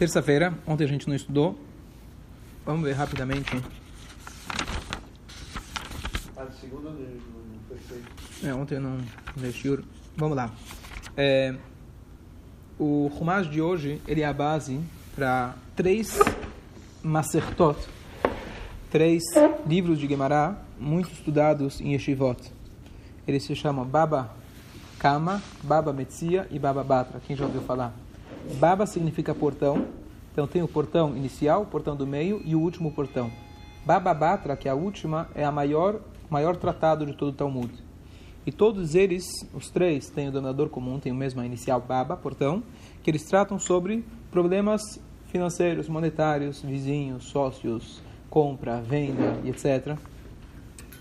Terça-feira, ontem a gente não estudou. Vamos ver rapidamente. A segunda não foi feito. É, ontem não deixei. Vamos lá. É, o Rumash de hoje ele é a base para três Masertot, três livros de Gemara muito estudados em Yeshivot. Eles se chamam Baba Kama, Baba Metzia e Baba Batra. Quem já ouviu falar? Baba significa portão. Então tem o portão inicial, o portão do meio e o último portão. Baba Batra, que é a última, é a maior maior tratado de todo o Talmud. E todos eles, os três, têm o denominador comum, têm o mesmo inicial Baba, portão, que eles tratam sobre problemas financeiros, monetários, vizinhos, sócios, compra, venda etc.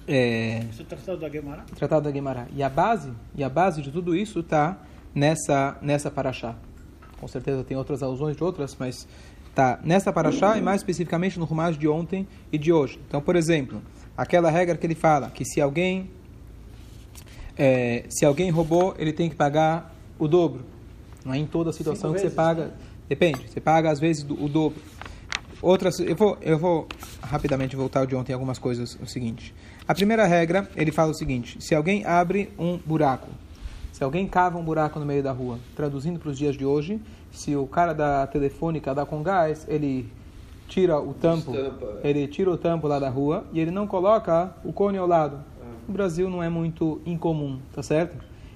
É, Esse é o tratado da Gemara? Tratado da Gemara. E a base, e a base de tudo isso está nessa nessa paraxá. Com certeza tem outras alusões de outras, mas está nessa paraxá e mais especificamente no Rumash de ontem e de hoje. Então, por exemplo, aquela regra que ele fala que se alguém é, se alguém roubou, ele tem que pagar o dobro. Não é em toda situação Cinco que você paga. né? Depende. Você paga às vezes do- o dobro. Outras, eu vou, eu vou rapidamente voltar de ontem algumas coisas. O seguinte: a primeira regra ele fala o seguinte: se alguém abre um buraco, se alguém cava um buraco no meio da rua, traduzindo para os dias de hoje, se o cara da telefônica dá com gás, ele tira o tampo, Estampa. ele tira o tampo lá da rua e ele não coloca o cone ao lado. No Brasil não é muito incomum, tá certo?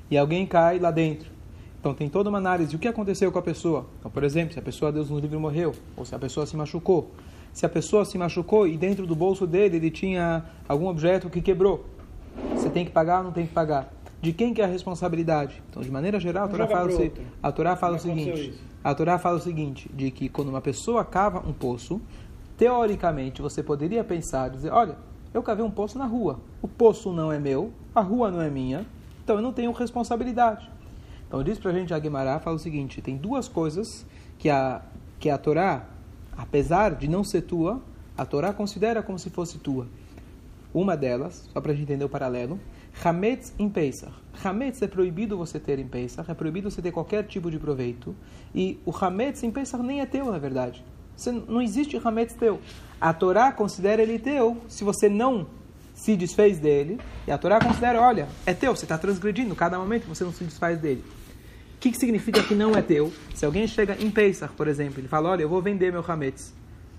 E alguém cai lá dentro. Então tem toda uma análise de o que aconteceu com a pessoa. Então, por exemplo, se a pessoa, Deus nos livre, morreu, ou se a pessoa se machucou. Se a pessoa se machucou e dentro do bolso dele ele tinha algum objeto que quebrou. Você tem que pagar ou não tem que pagar? De quem que é a responsabilidade? Então, de maneira geral, a Torá fala, se- a Torá fala o seguinte: a Torá fala o seguinte, de que quando uma pessoa cava um poço, teoricamente você poderia pensar, dizer, olha, eu cavei um poço na rua, o poço não é meu, a rua não é minha, então eu não tenho responsabilidade. Então diz pra gente a Guimarães, fala o seguinte, tem duas coisas que a, que a Torá, apesar de não ser tua, a Torá considera como se fosse tua. Uma delas, só para a gente entender o paralelo, Hametz em Pesach. Hametz é proibido você ter em Pesach, é proibido você ter qualquer tipo de proveito. E o Hametz em Pesach nem é teu, na verdade. Você, não existe Hametz teu. A Torá considera ele teu se você não se desfez dele. E a Torá considera, olha, é teu, você está transgredindo cada momento você não se desfaz dele. O que, que significa que não é teu? Se alguém chega em Pesach, por exemplo, ele fala, olha, eu vou vender meu Hametz.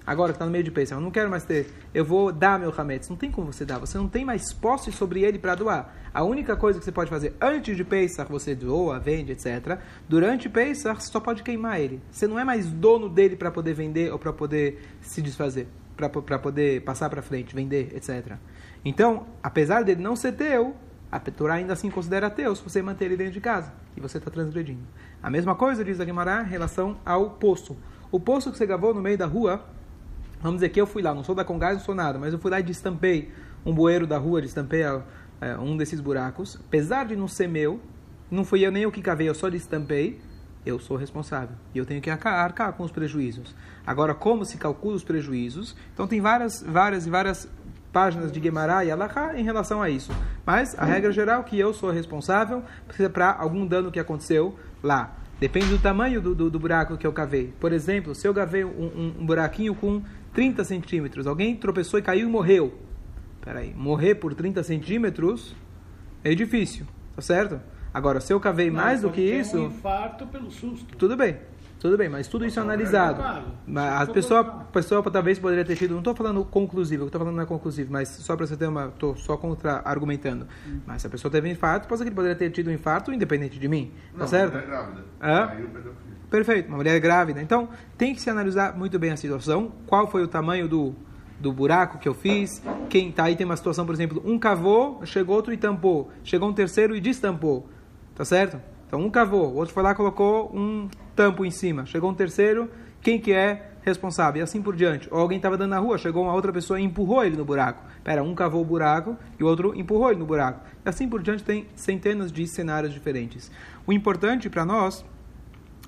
Agora que está no meio de Pesach, eu não quero mais ter, eu vou dar meu Hametz. Não tem como você dar, você não tem mais posse sobre ele para doar. A única coisa que você pode fazer antes de Pesach, você doa, vende, etc. Durante Pesach, você só pode queimar ele. Você não é mais dono dele para poder vender ou para poder se desfazer, para poder passar para frente, vender, etc. Então, apesar dele não ser teu, a Torá ainda assim considera teu se você manter ele dentro de casa. E você está transgredindo. A mesma coisa, diz a Guimarães, em relação ao poço. O poço que você gravou no meio da rua, vamos dizer que eu fui lá, não sou da Congás, não sou nada, mas eu fui lá e destampei um bueiro da rua, destampei é, um desses buracos. Apesar de não ser meu, não fui eu nem o que cavei, eu só destampei, eu sou responsável. E eu tenho que arcar com os prejuízos. Agora, como se calcula os prejuízos? Então tem várias, várias e várias páginas de Guemará e Alahá em relação a isso. Mas a regra geral é que eu sou responsável para algum dano que aconteceu lá. Depende do tamanho do, do, do, buraco que eu cavei. Por exemplo, se eu cavei um, um, um, buraquinho com 30 centímetros, alguém tropeçou e caiu e morreu. Peraí, morrer por 30 centímetros é difícil, tá certo? Agora, se eu cavei Não, mais do que isso, um infarto pelo susto. tudo bem. Tudo bem, mas tudo isso é analisado. Mas a pessoa, a pessoa talvez poderia ter tido, não estou falando conclusivo, o que estou falando não é conclusivo, mas só para você ter uma, estou só contra argumentando. Hum. Mas se a pessoa teve um infarto, pode ser que ele poderia ter tido um infarto independente de mim, tá Não, certo? Não, é grávida. Hã? Aí o. Perfeito, uma mulher grávida. Então, tem que se analisar muito bem a situação, qual foi o tamanho do, do buraco que eu fiz, quem tá aí tem uma situação, por exemplo, um cavou, chegou outro e tampou, chegou um terceiro e destampou, tá certo? Então, um cavou, o outro foi lá colocou um tampo em cima, chegou um terceiro, quem que é responsável? E assim por diante. Ou alguém estava dando na rua, chegou uma outra pessoa e empurrou ele no buraco. Pera, um cavou o buraco e o outro empurrou ele no buraco. E assim por diante tem centenas de cenários diferentes. O importante para nós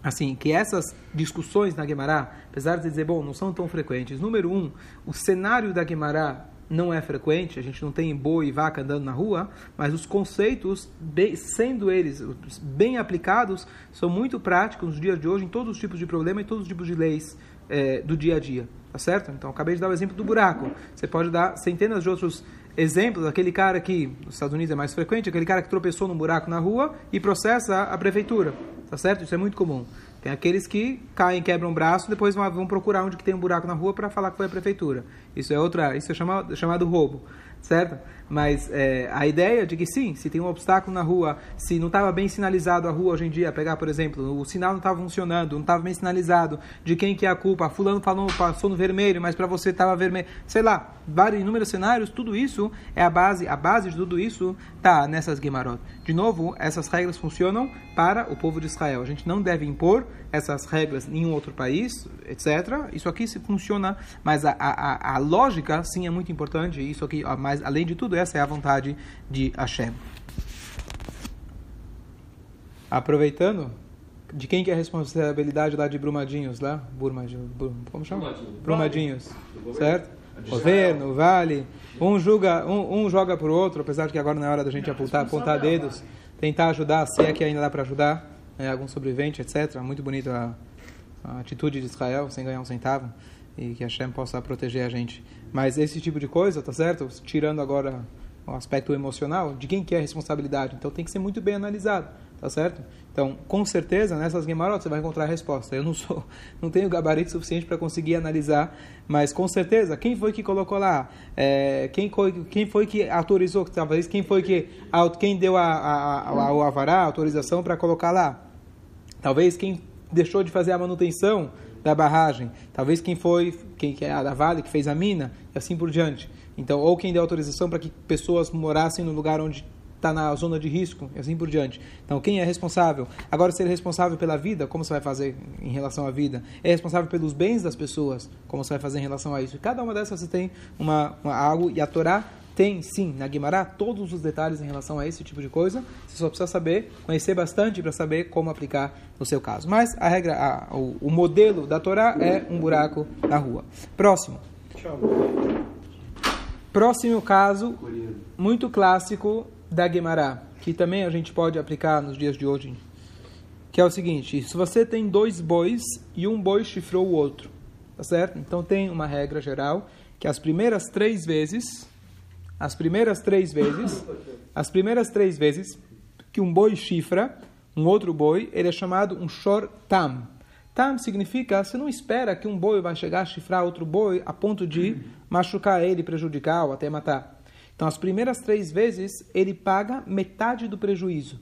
assim, que essas discussões na Guemará, apesar de dizer, bom, não são tão frequentes. Número um, o cenário da Guemará não é frequente, a gente não tem boi e vaca andando na rua, mas os conceitos, sendo eles bem aplicados, são muito práticos nos dias de hoje em todos os tipos de problema e todos os tipos de leis é, do dia a dia, tá certo? Então, acabei de dar o exemplo do buraco. Você pode dar centenas de outros exemplos. Aquele cara que, nos Estados Unidos é mais frequente, aquele cara que tropeçou num buraco na rua e processa a prefeitura, tá certo? Isso é muito comum. Tem aqueles que caem, quebram o braço, depois vão, procurar onde que tem um buraco na rua para falar que foi a prefeitura. Isso é outra, isso é chamado, chamado roubo, certo? Mas é, a ideia de que sim, se tem um obstáculo na rua, se não estava bem sinalizado a rua hoje em dia, pegar, por exemplo, o sinal não estava funcionando, não estava bem sinalizado de quem que é a culpa, fulano falou, passou no vermelho, mas para você estava vermelho, sei lá, vários inúmeros cenários, tudo isso é a base, a base de tudo isso está nessas Gemarot. De novo, essas regras funcionam para o povo de Israel. A gente não deve impor essas regras em nenhum outro país, etc. Isso aqui se funciona, mas a, a, a lógica sim é muito importante. Isso aqui, mas além de tudo essa é a vontade de Hashem. Aproveitando, de quem que é a responsabilidade lá de Brumadinhos, lá? Brumadinhos, como chama? Brumadinhos, certo? Governo, vale. Um, julga, um, um joga para o outro, apesar de que agora não é hora da gente apontar, apontar dedos, tentar ajudar, se é que ainda dá para ajudar, né, algum sobrevivente, etc. Muito bonita a, a atitude de Israel, sem ganhar um centavo, e que Hashem possa proteger a gente. Mas esse tipo de coisa, tá certo? Tirando agora o aspecto emocional, de quem que é a responsabilidade. Então tem que ser muito bem analisado, tá certo? Então, com certeza, nessas Gemarot você vai encontrar a resposta. Eu não sou, não tenho gabarito suficiente para conseguir analisar, mas com certeza, quem foi que colocou lá? É, quem, foi, quem foi que autorizou, talvez quem foi que quem deu a, a, a, a a autorização para colocar lá? Talvez quem deixou de fazer a manutenção da barragem, talvez quem foi, quem que é a da Vale que fez a mina e assim por diante. Então, ou quem deu autorização para que pessoas morassem no lugar onde está na zona de risco e assim por diante. Então, quem é responsável? Agora, ser responsável pela vida, como você vai fazer em relação à vida? É responsável pelos bens das pessoas, como você vai fazer em relação a isso? E cada uma dessas você tem uma, uma algo e a Torá tem sim na Guimará todos os detalhes em relação a esse tipo de coisa. Você só precisa saber, conhecer bastante para saber como aplicar no seu caso. Mas a regra, a, o, o, modelo da Torá é um buraco na rua. Próximo. Próximo caso, muito clássico da Guimará, que também a gente pode aplicar nos dias de hoje, que é o seguinte: se você tem dois bois e um boi chifrou o outro, tá certo? Então tem uma regra geral que as primeiras três vezes as primeiras três vezes, as primeiras três vezes que um boi chifra um outro boi, ele é chamado um shor tam. Tam significa, você não espera que um boi vai chegar a chifrar outro boi a ponto de machucar ele, prejudicar ou até matar. Então, as primeiras três vezes, ele paga metade do prejuízo.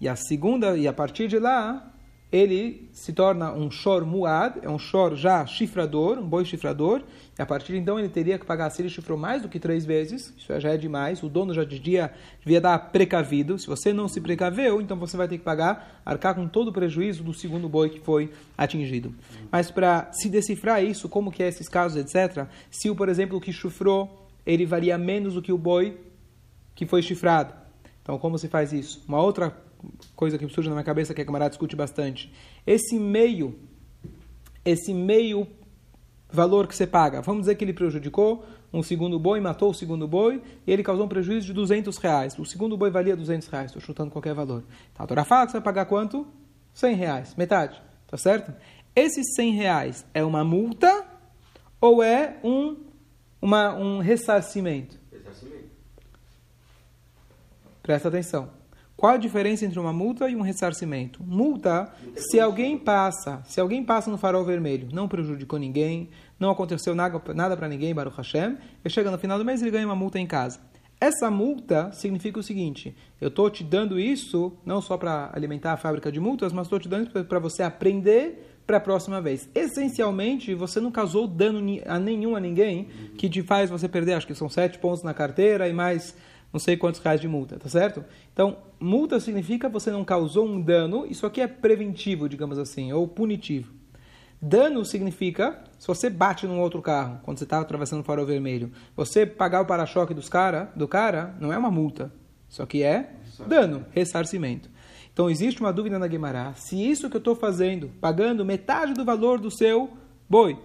E a segunda, e a partir de lá, ele se torna um shor muad, é um shor já chifrador, um boi chifrador, e a partir de então ele teria que pagar, se ele chifrou mais do que três vezes, isso já é demais, o dono já devia, devia dar precavido, se você não se precaveu, então você vai ter que pagar, arcar com todo o prejuízo do segundo boi que foi atingido. Mas para se decifrar isso, como que é esses casos, etc., se o, por exemplo, que chifrou, ele varia menos do que o boi que foi chifrado. Então, como se faz isso? Uma outra coisa que surge na minha cabeça que a camarada discute bastante. Esse meio, esse meio valor que você paga, vamos dizer que ele prejudicou um segundo boi, matou o segundo boi, e ele causou um prejuízo de 200 reais. O segundo boi valia 200 reais, estou chutando qualquer valor. Então, a Torá fala que você vai pagar quanto? 100 reais, metade, tá certo? Esses 100 reais é uma multa ou é um, uma, um ressarcimento? Ressarcimento. Presta atenção. Qual a diferença entre uma multa e um ressarcimento? Multa, se alguém passa, se alguém passa no farol vermelho, não prejudicou ninguém, não aconteceu nada, nada para ninguém, Baruch Hashem, e chega no final do mês ele ganha uma multa em casa. Essa multa significa o seguinte: eu estou te dando isso não só para alimentar a fábrica de multas, mas estou te dando para você aprender para a próxima vez. Essencialmente, você não causou dano a nenhum a ninguém que te faz você perder, acho que são sete pontos na carteira e mais não sei quantos reais de multa, tá certo? Então, multa significa você não causou um dano, isso aqui é preventivo, digamos assim, ou punitivo. Dano significa, se você bate num outro carro, quando você está atravessando o farol vermelho, você pagar o para-choque dos cara, do cara, não é uma multa, isso aqui é dano, ressarcimento. Então, existe uma dúvida na Guimarães, se isso que eu estou fazendo, pagando metade do valor do seu boi,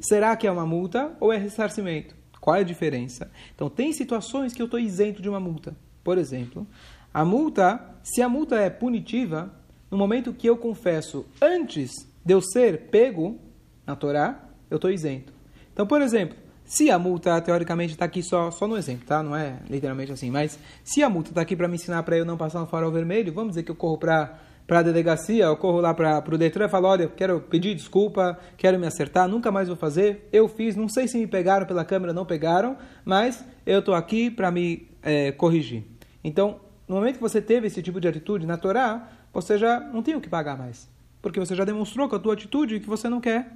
será que é uma multa ou é ressarcimento? Qual é a diferença? Então, tem situações que eu estou isento de uma multa. Por exemplo, a multa, se a multa é punitiva, no momento que eu confesso antes de eu ser pego na Torá, eu estou isento. Então, por exemplo, se a multa, teoricamente, está aqui só, só no exemplo, tá? Não é literalmente assim, mas se a multa está aqui para me ensinar para eu não passar no farol vermelho, vamos dizer que eu corro para para a delegacia, eu corro lá para o Detran e falo, olha, quero pedir desculpa, quero me acertar, nunca mais vou fazer, eu fiz, não sei se me pegaram pela câmera, não pegaram, mas eu estou aqui para me é, corrigir. Então, no momento que você teve esse tipo de atitude na Torá, você já não tem o que pagar mais, porque você já demonstrou com a tua atitude que você não quer,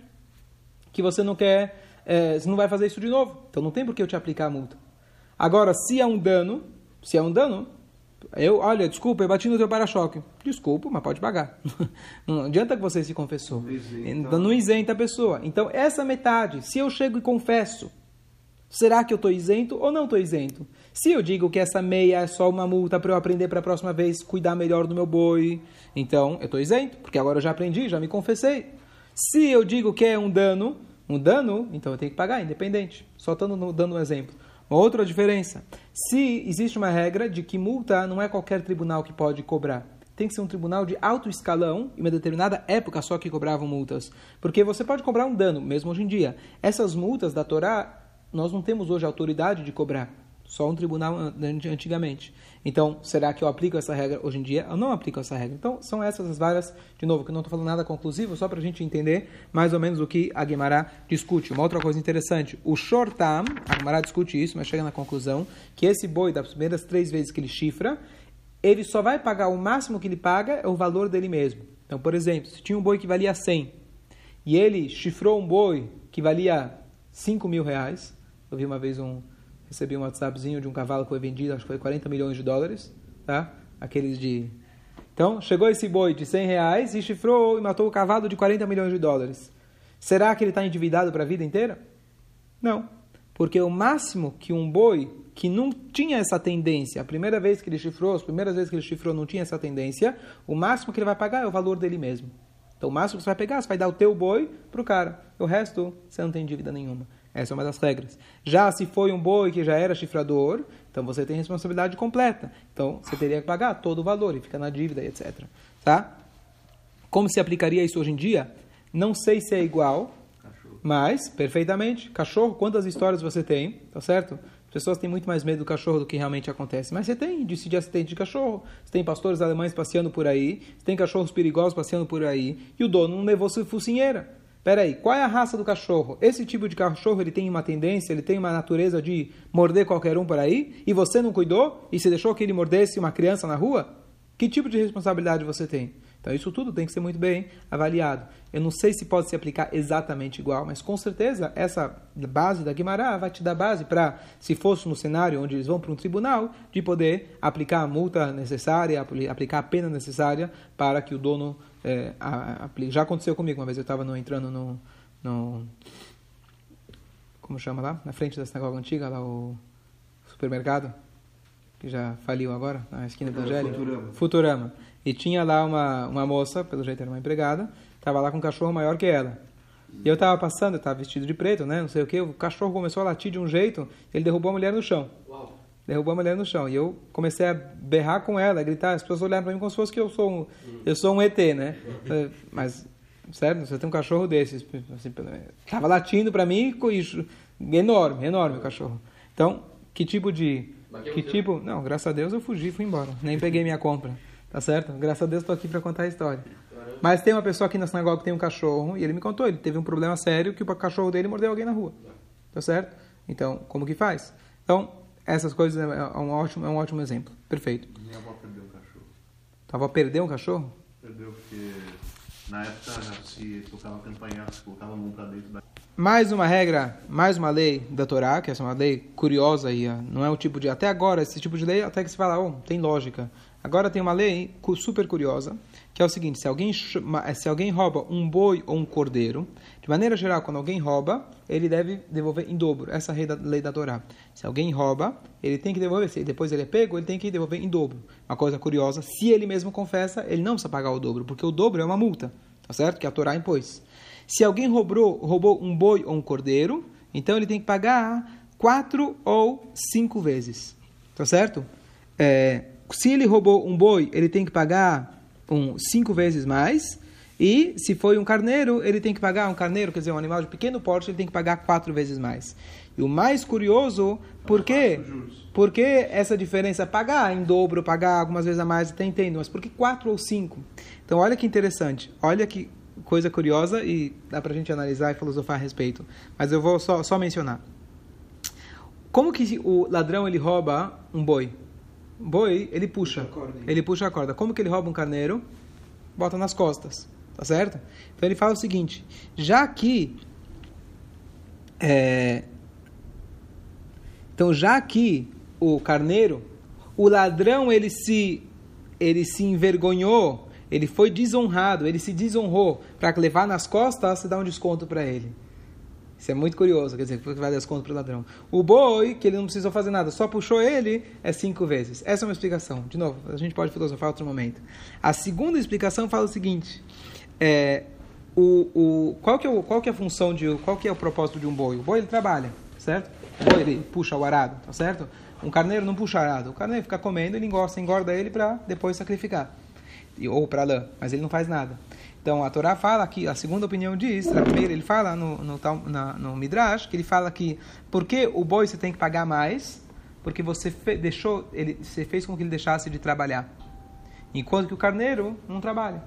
que você não quer, é, você não vai fazer isso de novo, então não tem por que eu te aplicar a multa. Agora, se é um dano, se é um dano, eu, olha, desculpa, eu bati no teu para-choque. Desculpa, mas pode pagar. Não adianta que você se confessou. Então não isenta a pessoa. Então, essa metade, se eu chego e confesso, será que eu estou isento ou não estou isento? Se eu digo que essa meia é só uma multa para eu aprender para a próxima vez cuidar melhor do meu boi, então eu estou isento, porque agora eu já aprendi, já me confessei. Se eu digo que é um dano, um dano, então eu tenho que pagar, independente. Só dando um exemplo. Outra diferença. Se existe uma regra de que multa não é qualquer tribunal que pode cobrar. Tem que ser um tribunal de alto escalão, em uma determinada época só que cobravam multas. Porque você pode cobrar um dano, mesmo hoje em dia. Essas multas da Torá, nós não temos hoje autoridade de cobrar. Só um tribunal antigamente. Então, será que eu aplico essa regra hoje em dia? Eu não aplico essa regra. Então, são essas as várias, de novo, que eu não estou falando nada conclusivo, só para a gente entender mais ou menos o que a Guimará discute. Uma outra coisa interessante, o Shortam, a Guimará discute isso, mas chega na conclusão que esse boi, das primeiras três vezes que ele chifra, ele só vai pagar o máximo que ele paga é o valor dele mesmo. Então, por exemplo, se tinha um boi que valia 100 e ele chifrou um boi que valia 5 mil reais, eu vi uma vez um recebi um WhatsAppzinho de um cavalo que foi vendido, acho que foi 40 milhões de dólares, tá? Aqueles de... Então, chegou esse boi de 100 reais e chifrou e matou o cavalo de 40 milhões de dólares. Será que ele está endividado para a vida inteira? Não. Porque o máximo que um boi que não tinha essa tendência, a primeira vez que ele chifrou, as primeiras vezes que ele chifrou não tinha essa tendência, o máximo que ele vai pagar é o valor dele mesmo. Então, o máximo que você vai pegar, você vai dar o teu boi para o cara. O resto, você não tem dívida nenhuma. Essa é uma das regras. Já se foi um boi que já era chifrador, então você tem responsabilidade completa. Então você teria que pagar todo o valor e fica na dívida, etc. Tá? Como se aplicaria isso hoje em dia? Não sei se é igual, cachorro. mas perfeitamente. Cachorro, quantas histórias você tem? Tá certo? As pessoas têm muito mais medo do cachorro do que realmente acontece. Mas você tem de, de acidente de cachorro, você tem pastores alemães passeando por aí, você tem cachorros perigosos passeando por aí, e o dono não levou sua focinheira. Peraí, qual é a raça do cachorro? Esse tipo de cachorro ele tem uma tendência, ele tem uma natureza de morder qualquer um por aí, e você não cuidou e se deixou que ele mordesse uma criança na rua? Que tipo de responsabilidade você tem? Então isso tudo tem que ser muito bem avaliado. Eu não sei se pode se aplicar exatamente igual, mas com certeza essa base da Guimará vai te dar base para, se fosse no cenário onde eles vão para um tribunal, de poder aplicar a multa necessária, aplicar a pena necessária para que o dono é, a, a, já aconteceu comigo uma vez, eu estava entrando no, no, Como chama lá? Na frente da sinagoga antiga, lá o supermercado, que já faliu agora, na esquina da Angélica. Futurama. Futurama. E tinha lá uma, uma moça, pelo jeito era uma empregada, estava lá com um cachorro maior que ela. E eu estava passando, eu estava vestido de preto, né? Não sei o que. O cachorro começou a latir de um jeito, ele derrubou a mulher no chão. Uau derrubou a mulher no chão. E eu comecei a berrar com ela, a gritar. As pessoas olharam para mim como se fosse que eu sou um, eu sou um ET, né? Mas, sério, você tem um cachorro desses. Assim, tava latindo para mim, enorme, enorme o cachorro. Então, que tipo de... Que tipo... Não, graças a Deus eu fugi, fui embora. Nem peguei minha compra. Tá certo? Graças a Deus estou aqui para contar a história. Mas tem uma pessoa aqui na sinagoga que tem um cachorro e ele me contou, ele teve um problema sério que o cachorro dele mordeu alguém na rua. Tá certo? Então, como que faz? Então, essas coisas é, é um ótimo, é um ótimo exemplo. Perfeito. Minha avó perdeu um cachorro. Tua avó perdeu um cachorro? Perdeu porque na época se tocava campanha, se colocava a mão para dentro da... Mais uma regra, mais uma lei da Torá, que essa é uma lei curiosa e não é o tipo de... Até agora, esse tipo de lei até que se fala, oh, tem lógica. Agora tem uma lei super curiosa, que é o seguinte, se alguém, se alguém rouba um boi ou um cordeiro, de maneira geral, quando alguém rouba, ele deve devolver em dobro. Essa é a lei da Torá. Se alguém rouba, ele tem que devolver. Se depois ele é pego, ele tem que devolver em dobro. Uma coisa curiosa, se ele mesmo confessa, ele não precisa pagar o dobro, porque o dobro é uma multa, tá certo? Que a Torá impôs. Se alguém roubou, roubou um boi ou um cordeiro, então ele tem que pagar quatro ou cinco vezes. Tá certo? É, se ele roubou um boi, ele tem que pagar um, cinco vezes mais. E se foi um carneiro, ele tem que pagar um carneiro, quer dizer, um animal de pequeno porte, ele tem que pagar quatro vezes mais. E o mais curioso, por quê? Por que essa diferença? Pagar em dobro, pagar algumas vezes a mais, até entendo, mas por que quatro ou cinco? Então, olha que interessante, olha que coisa curiosa e dá pra gente analisar e filosofar a respeito. Mas eu vou só, só mencionar. Como que o ladrão ele rouba um boi? Boi, ele puxa. Ele puxa a corda. Como que ele rouba um carneiro? Bota nas costas. Tá certo? Então ele fala o seguinte: já que. É, então, já que o carneiro, o ladrão, ele se, ele se envergonhou, ele foi desonrado, ele se desonrou para levar nas costas, você dá um desconto para ele. Isso é muito curioso, quer dizer, vai dar desconto para o ladrão. O boi, que ele não precisou fazer nada, só puxou ele, é cinco vezes. Essa é uma explicação. De novo, a gente pode filosofar outro momento. A segunda explicação fala o seguinte: é, o, o, qual, que é qual que é a função de. Qual que é o propósito de um boi? O boi ele trabalha, certo? O boi ele puxa o arado, tá certo? Um carneiro não puxa arado. O carneiro fica comendo, ele engorda, engorda ele para depois sacrificar. Ou para lã, mas ele não faz nada. Então a Torá fala que, a segunda opinião diz, a primeira ele fala no, no, na, no Midrash, que ele fala que porque o boi você tem que pagar mais, porque você deixou, ele, você fez com que ele deixasse de trabalhar. Enquanto que o carneiro não trabalha.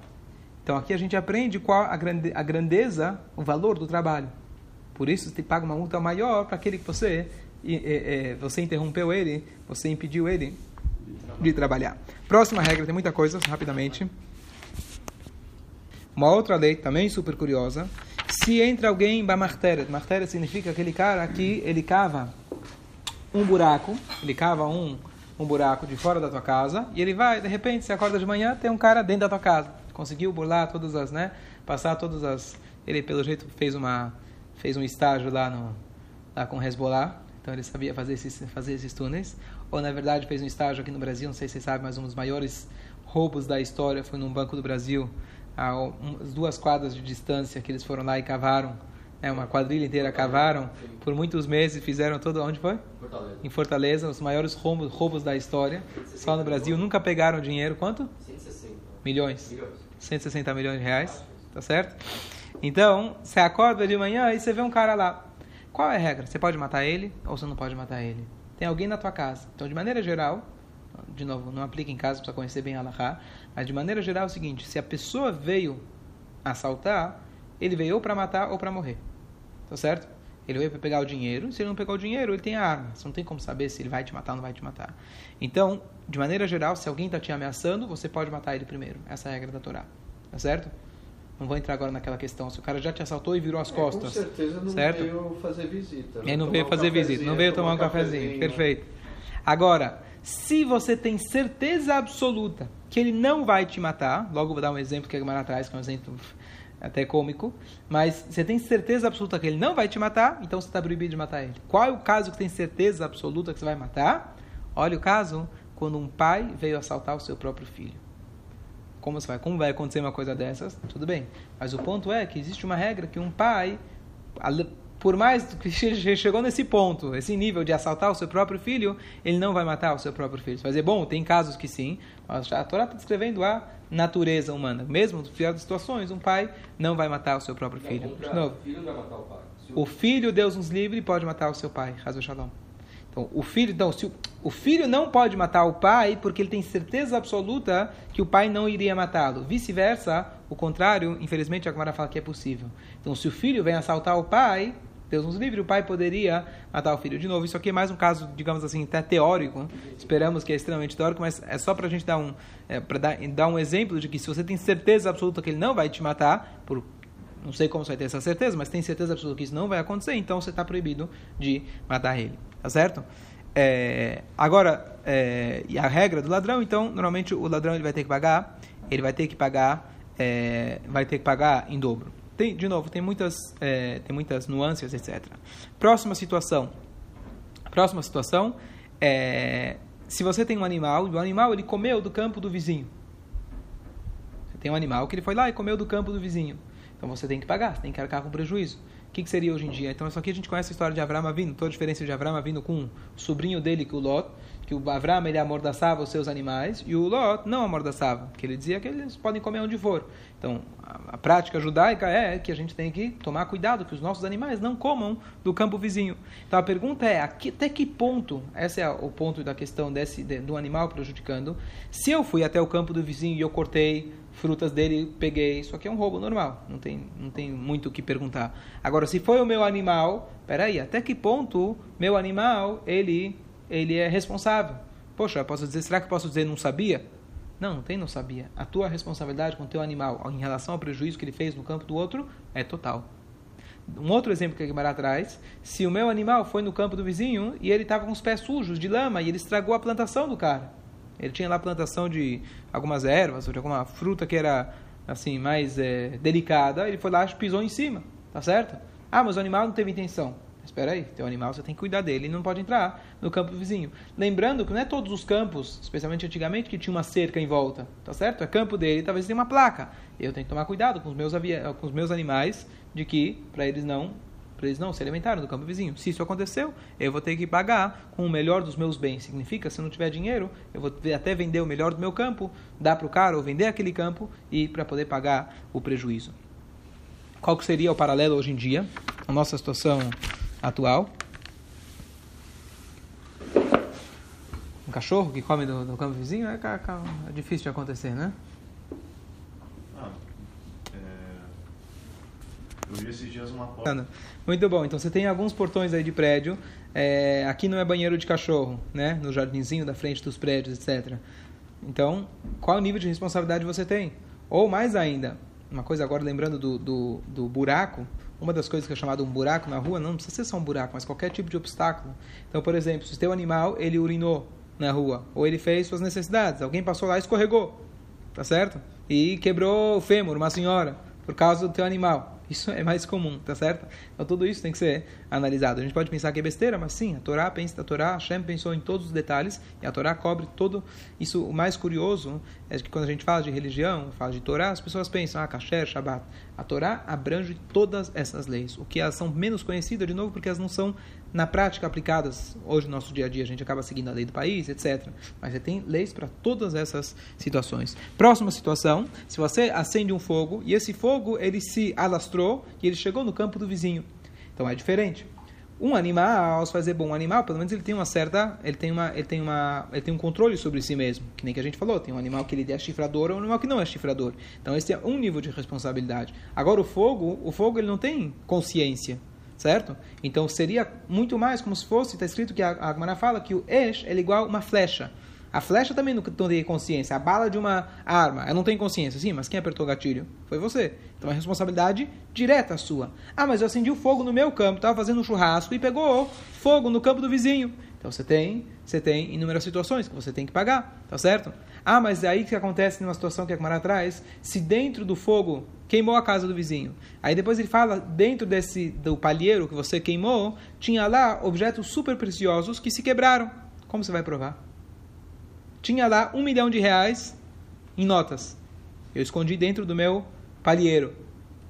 Então aqui a gente aprende qual a, grande, a grandeza, o valor do trabalho. Por isso você paga uma multa maior para aquele que você, e, e, você interrompeu ele, você impediu ele de trabalhar. Próxima regra, tem muita coisa, rapidamente. Uma outra lei, também super curiosa. Se entra alguém bamarteret, marteret significa aquele cara que ele cava um buraco, ele cava um, um buraco de fora da tua casa, e ele vai, de repente, você acorda de manhã, tem um cara dentro da tua casa. Conseguiu burlar todas as, né, passar todas as... Ele, pelo jeito, fez uma fez um estágio lá, no, lá com Hezbollah, então ele sabia fazer esses, fazer esses túneis. Ou, na verdade, fez um estágio aqui no Brasil, não sei se vocês sabem, mas um dos maiores roubos da história foi num banco do Brasil, a umas duas quadras de distância que eles foram lá e cavaram, né, uma quadrilha inteira cavaram por muitos meses, fizeram todo onde foi? Fortaleza. Em Fortaleza, os maiores roubos, roubos da história. Só no Brasil nunca pegaram dinheiro, quanto? 160 Milhões. milhões. 160 milhões de reais, tá certo? Então, você acorda de manhã e você vê um cara lá. Qual é a regra? Você pode matar ele ou você não pode matar ele? Tem alguém na tua casa. Então, de maneira geral, de novo, não aplica em casa, precisa conhecer bem Allahá, mas de maneira geral é o seguinte, se a pessoa veio assaltar, ele veio ou para matar ou para morrer. Tá certo? Ele veio para pegar o dinheiro, se ele não pegar o dinheiro, ele tem a arma. Você não tem como saber se ele vai te matar ou não vai te matar. Então, de maneira geral, se alguém está te ameaçando, você pode matar ele primeiro. Essa é a regra da Torá. Tá certo? Não vou entrar agora naquela questão. Se o cara já te assaltou e virou as costas. É, com certeza não certo? veio fazer visita. Ele não veio fazer visita, não veio tomar um cafezinho. Perfeito. Agora, se você tem certeza absoluta que ele não vai te matar, logo vou dar um exemplo que a Gemara traz, que é um exemplo até cômico, mas você tem certeza absoluta que ele não vai te matar, então você está proibido de matar ele. Qual é o caso que tem certeza absoluta que você vai matar? Olha o caso quando um pai veio assaltar o seu próprio filho. Como, vai, como vai acontecer uma coisa dessas? Tudo bem. Mas o ponto é que existe uma regra que um pai, por mais que chegou nesse ponto, esse nível de assaltar o seu próprio filho, ele não vai matar o seu próprio filho. Você vai dizer, bom, tem casos que sim, mas a Torá está descrevendo a natureza humana. Mesmo no pior das situações, um pai não vai matar o seu próprio filho. De novo, O filho vai matar o pai. Se o filho, Deus nos livre, pode matar o seu pai. Razo Shalom. Então, o filho, então, se o, o, filho não pode matar o pai porque ele tem certeza absoluta que o pai não iria matá-lo. Vice-versa, o contrário, infelizmente a Gemara fala que é possível. Então, se o filho vem assaltar o pai, Deus nos livre, o pai poderia matar o filho. De novo, isso aqui é mais um caso, digamos assim, até teórico. Esperamos que é extremamente teórico, mas é só para a gente dar um, é, dar, dar um exemplo de que se você tem certeza absoluta que ele não vai te matar, por não sei como você vai ter essa certeza, mas tem certeza absoluta que isso não vai acontecer, então você está proibido de matar ele. Tá certo? É, agora, é, e a regra do ladrão, então, normalmente o ladrão ele vai ter que pagar, ele vai ter que pagar, é, vai ter que pagar em dobro. Tem, de novo, tem muitas, é, tem muitas nuances, etc. Próxima situação. Próxima situação é se você tem um animal, e o animal ele comeu do campo do vizinho. Você tem um animal que ele foi lá e comeu do campo do vizinho. Então você tem que pagar, você tem que arcar com prejuízo. O que, que, seria hoje em dia? Então, isso aqui a gente conhece a história de Avram vindo, toda a diferença de Avram vindo com o sobrinho dele, que o Lot, que o Avram ele amordaçava os seus animais e o Lot não amordaçava, que ele dizia que eles podem comer onde for. Então, a, a, prática judaica é que a gente tem que tomar cuidado que os nossos animais não comam do campo vizinho. Então, a pergunta é, até que ponto, esse é o ponto da questão desse, de, do animal prejudicando, se eu fui até o campo do vizinho e eu cortei frutas dele, peguei, isso aqui é um roubo normal, não tem, não tem muito o que perguntar. Agora, se foi o meu animal, peraí, até que ponto meu animal, ele ele é responsável. Poxa, posso dizer, será que posso dizer não sabia? Não, não tem não sabia. A tua responsabilidade com o teu animal em relação ao prejuízo que ele fez no campo do outro é total. Um outro exemplo que a Guimarães traz, se o meu animal foi no campo do vizinho e ele estava com os pés sujos de lama e ele estragou a plantação do cara. Ele tinha lá plantação de algumas ervas ou de alguma fruta que era assim mais é, delicada, ele foi lá e pisou em cima, tá certo? Ah, mas o animal não teve intenção. Espera aí, teu animal você tem que cuidar dele, ele não pode entrar no campo vizinho. Lembrando que não é todos os campos, especialmente antigamente, que tinha uma cerca em volta, tá certo? É campo dele, talvez tenha uma placa. Eu tenho que tomar cuidado com os meus, com os meus animais, de que para eles não para eles não se alimentarem do campo vizinho. Se isso aconteceu, eu vou ter que pagar com o melhor dos meus bens. Significa, se eu não tiver dinheiro, eu vou até vender o melhor do meu campo, dar para o cara ou vender aquele campo e para poder pagar o prejuízo. Qual que seria o paralelo hoje em dia? A nossa situação atual. Um cachorro que come do, do campo vizinho é, é, difícil de acontecer, né? Ah, é... Esses dias uma porta. Muito bom. Então você tem alguns portões aí de prédio. É, aqui não é banheiro de cachorro, né? No jardinzinho da frente dos prédios, etc. Então, qual nível de responsabilidade você tem? Ou mais ainda, uma coisa agora lembrando do, do, do buraco, uma das coisas que é chamado um buraco na rua, não precisa ser só um buraco, mas qualquer tipo de obstáculo. Então, por exemplo, se o teu animal, ele urinou na rua, ou ele fez suas necessidades, alguém passou lá e escorregou, tá certo? E quebrou o fêmur, uma senhora, por causa do teu animal. Isso é mais comum, tá certo? Então tudo isso tem que ser analisado. A gente pode pensar que é besteira, mas sim, a Torá pensa, a Torá, Hashem pensou em todos os detalhes e a Torá cobre todo isso. O mais curioso é que quando a gente fala de religião, fala de Torá, as pessoas pensam, ah, Kasher, Shabbat. A Torá abrange todas essas leis. O que elas são menos conhecidas, de novo, porque elas não são na prática aplicadas hoje no nosso dia a dia. A gente acaba seguindo a lei do país, etc. Mas você tem leis para todas essas situações. Próxima situação, se você acende um fogo e esse fogo ele se alastrou e ele chegou no campo do vizinho. Então é diferente. Um animal, ao fazer bom um animal, pelo menos ele tem uma certa, ele tem uma, ele tem uma, ele tem um controle sobre si mesmo, que nem que a gente falou, tem um animal que ele é chifrador ou um animal que não é chifrador. Então esse é um nível de responsabilidade. Agora o fogo, o fogo ele não tem consciência, certo? Então seria muito mais como se fosse, está escrito que a, Agmará fala que o Esh é igual a uma flecha. A flecha também não tem consciência. A bala de uma arma, ela não tem consciência. Sim, mas quem apertou o gatilho? Foi você. Então é responsabilidade direta sua. Ah, mas eu acendi o fogo no meu campo, estava fazendo um churrasco e pegou fogo no campo do vizinho. Então você tem, você tem inúmeras situações que você tem que pagar, tá certo? Ah, mas é aí que acontece numa situação que a Camara traz, se dentro do fogo queimou a casa do vizinho. Aí depois ele fala, dentro desse do palheiro que você queimou, tinha lá objetos super preciosos que se quebraram. Como você vai provar? Tinha lá um milhão de reais em notas. Eu escondi dentro do meu palheiro.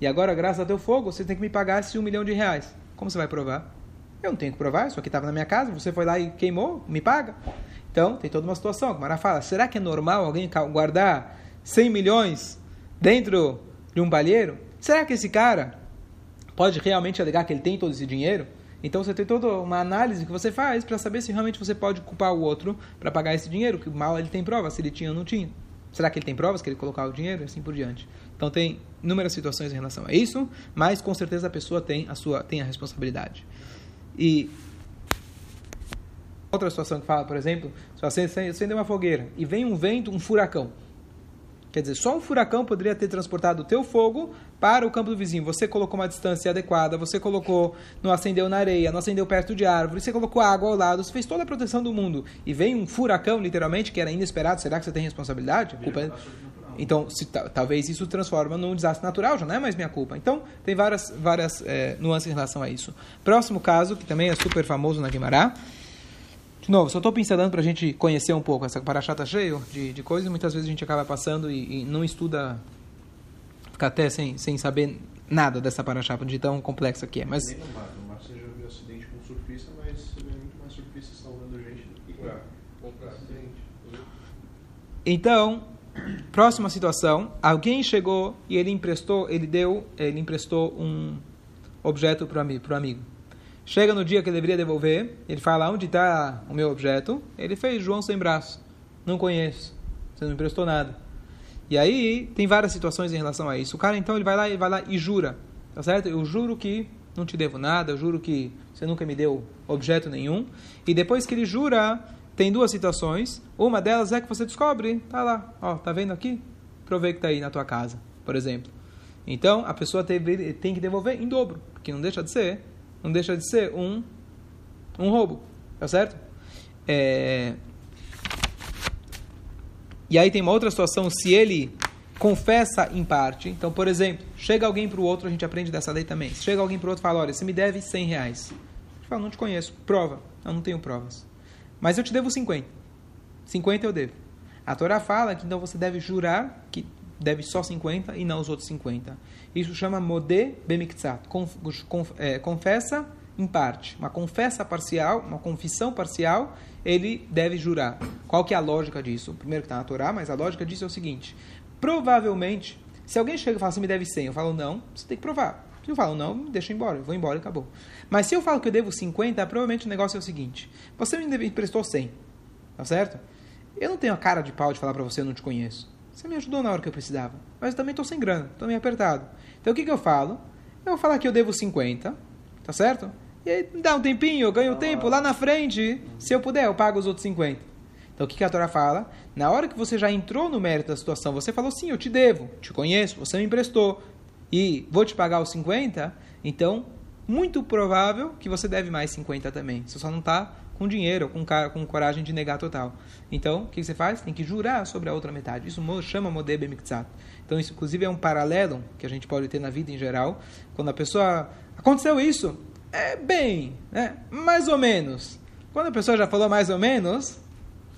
E agora, graças a teu fogo, você tem que me pagar esse um milhão de reais. Como você vai provar? Eu não tenho que provar, isso aqui estava na minha casa, você foi lá e queimou, me paga. Então, tem toda uma situação. O Mara fala, será que é normal alguém guardar 100 milhões dentro de um palheiro? Será que esse cara pode realmente alegar que ele tem todo esse dinheiro? Então você tem toda uma análise que você faz para saber se realmente você pode culpar o outro para pagar esse dinheiro, que mal ele tem prova, se ele tinha ou não tinha. Será que ele tem provas que ele colocava o dinheiro e assim por diante? Então tem inúmeras situações em relação a isso, mas com certeza a pessoa tem a sua tem a responsabilidade. E outra situação que fala, por exemplo, se você acende uma fogueira e vem um vento, um furacão, Quer dizer, só um furacão poderia ter transportado o teu fogo para o campo do vizinho. Você colocou uma distância adequada, você colocou, não acendeu na areia, não acendeu perto de árvore, você colocou água ao lado, você fez toda a proteção do mundo. E vem um furacão, literalmente, que era inesperado. Será que você tem responsabilidade? culpa é... Então, se, talvez isso transforma num desastre natural, já não é mais minha culpa. Então, tem várias, várias é, nuances em relação a isso. Próximo caso, que também é super famoso na Guimarães, de novo, só estou pincelando para a gente conhecer um pouco. Essa paraxá está cheio de, de coisas e muitas vezes a gente acaba passando e, e não estuda, fica até sem, sem saber nada dessa paraxá, de tão complexa que é. Mas Nem no mar. No mar você já viu acidente com surfista, mas você vê muito mais surfistas salvando gente do que comprar acidente. Então, próxima situação, alguém chegou e ele emprestou, ele deu, ele emprestou um objeto para o amigo. Chega no dia que ele deveria devolver, ele fala, onde está o meu objeto? Ele fez João sem braço. Não conheço. Você não emprestou nada. E aí, tem várias situações em relação a isso. O cara, então, ele vai lá, ele vai lá e jura. Tá certo? Eu juro que não te devo nada, eu juro que você nunca me deu objeto nenhum. E depois que ele jura, tem duas situações. Uma delas é que você descobre, tá lá, ó, tá vendo aqui? Provei que tá aí na tua casa, por exemplo. Então, a pessoa teve, tem que devolver em dobro, porque não deixa de ser, não deixa de ser um um roubo, tá certo? É... E aí tem uma outra situação, se ele confessa em parte, então, por exemplo, chega alguém para o outro, a gente aprende dessa lei também. Chega alguém para o outro e fala, olha, você me deve 100 reais. Ele fala, não te conheço, prova. Não, não tenho provas. Mas eu te devo 50. 50 eu devo. A Torá fala que então você deve jurar que deve só 50 e não os outros 50. Isso chama modé bemiktsat. Conf, conf, é, confessa em parte. Uma confessa parcial, uma confissão parcial, ele deve jurar. Qual que é a lógica disso? Primeiro que está na Torá, mas a lógica disso é o seguinte. Provavelmente, se alguém chega e fala, você me deve 100, eu falo, não, você tem que provar. Se eu falo, não, deixa eu embora, eu vou embora e acabou. Mas se eu falo que eu devo 50, provavelmente o negócio é o seguinte. Você me emprestou 100, tá certo? Eu não tenho a cara de pau de falar para você, eu não te conheço. Você me ajudou na hora que eu precisava. Mas eu também estou sem grana, estou meio apertado. Então o que, que eu falo? Eu vou falar que eu devo 50, tá certo? E aí me dá um tempinho, eu ganho tempo. Lá na frente, se eu puder, eu pago os outros 50. Então o que, que a Torá fala? Na hora que você já entrou no mérito da situação, você falou sim, eu te devo, te conheço, você me emprestou e vou te pagar os 50, então muito provável que você deve mais 50 também. Você só não está com dinheiro, com, com coragem de negar total. Então, o que você faz? Tem que jurar sobre a outra metade. Isso chama Modé Bemiktsat. Então, isso inclusive é um paralelo que a gente pode ter na vida em geral. Quando a pessoa... Aconteceu isso? É bem, né? mais ou menos. Quando a pessoa já falou mais ou menos,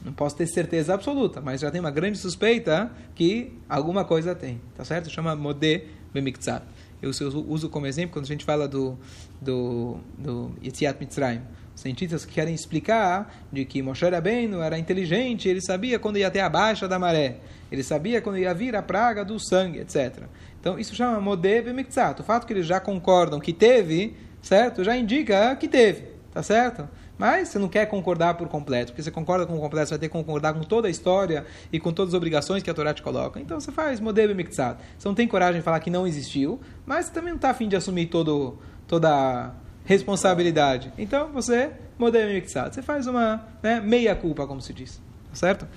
não posso ter certeza absoluta, mas já tem uma grande suspeita que alguma coisa tem. Tá certo? Chama Modé Bemiktsat. Eu uso como exemplo quando a gente fala do, do, do Mitzrayim. Cientistas que querem explicar de que Moshe Rabbeinu era inteligente, ele sabia quando ia ter a baixa da maré, ele sabia quando ia vir a praga do sangue, etc. Então, isso chama Modé Bemiktsat. O fato que eles já concordam que teve, certo? Já indica que teve, tá certo? Mas você não quer concordar por completo, porque você concorda com o completo, você vai ter que concordar com toda a história e com todas as obrigações que a Torá te coloca. Então você faz modelo mixado. Você não tem coragem de falar que não existiu, mas você também não está afim de assumir todo, toda responsabilidade. Então você, modelo mixado. Você faz uma né, meia culpa, como se diz. Tá certo?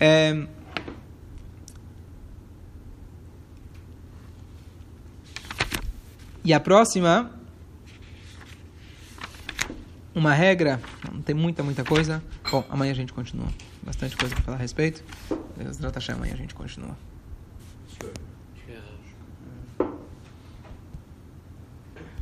É... E a próxima uma regra, não tem muita, muita coisa. Bom, amanhã a gente continua. Bastante coisa para falar a respeito. Deus, amanhã a gente continua.